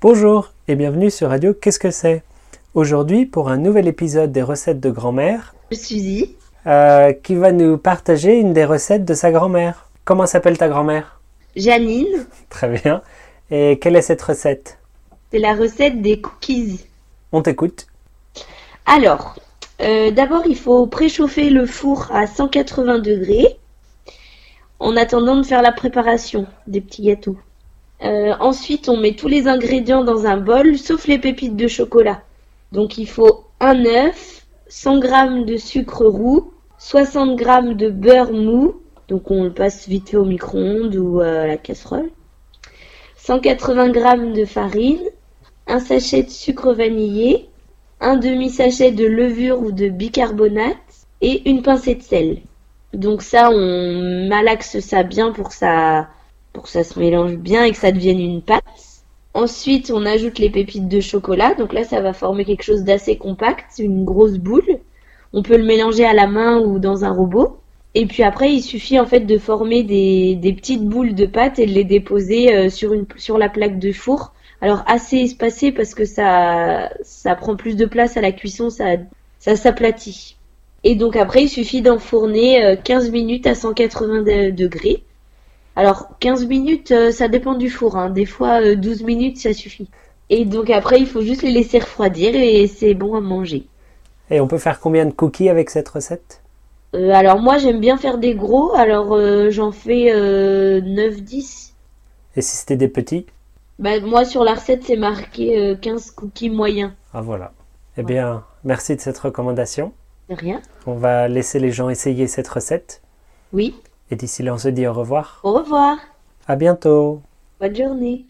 Bonjour et bienvenue sur Radio Qu'est-ce que c'est? Aujourd'hui pour un nouvel épisode des recettes de grand-mère Suzy. euh, qui va nous partager une des recettes de sa grand-mère. Comment s'appelle ta grand-mère? Janine, Très bien. Et quelle est cette recette? C'est la recette des cookies. On t'écoute. Alors, euh, d'abord il faut préchauffer le four à 180 degrés en attendant de faire la préparation des petits gâteaux. Euh, ensuite, on met tous les ingrédients dans un bol, sauf les pépites de chocolat. Donc il faut un œuf, 100 g de sucre roux, 60 g de beurre mou, donc on le passe vite fait au micro-ondes ou à la casserole, 180 g de farine, un sachet de sucre vanillé, un demi-sachet de levure ou de bicarbonate et une pincée de sel. Donc ça, on malaxe ça bien pour que ça, pour que ça se mélange bien et que ça devienne une pâte. Ensuite, on ajoute les pépites de chocolat. Donc là, ça va former quelque chose d'assez compact, une grosse boule. On peut le mélanger à la main ou dans un robot. Et puis après, il suffit en fait de former des, petites boules de pâte et de les déposer euh, sur, la plaque de four. Alors assez espacé parce que ça, ça prend plus de place à la cuisson, ça, ça s'aplatit. Et donc après, il suffit d'enfourner euh, 15 minutes à 180 de- degrés. Alors 15 minutes, euh, ça dépend du four. Hein. Des fois, euh, 12 minutes, ça suffit. Et donc après, il faut juste les laisser refroidir et c'est bon à manger. Et on peut faire combien de cookies avec cette recette? Euh, alors moi, j'aime bien faire des gros, alors euh, j'en fais euh, 9-10. Et si c'était des petits? Bah, moi, sur la recette, c'est marqué euh, 15 cookies moyens. Ah voilà. Eh bien, merci de cette recommandation. C'est rien. On va laisser les gens essayer cette recette. Oui. Et d'ici là, on se dit au revoir. Au revoir. À bientôt. Bonne journée.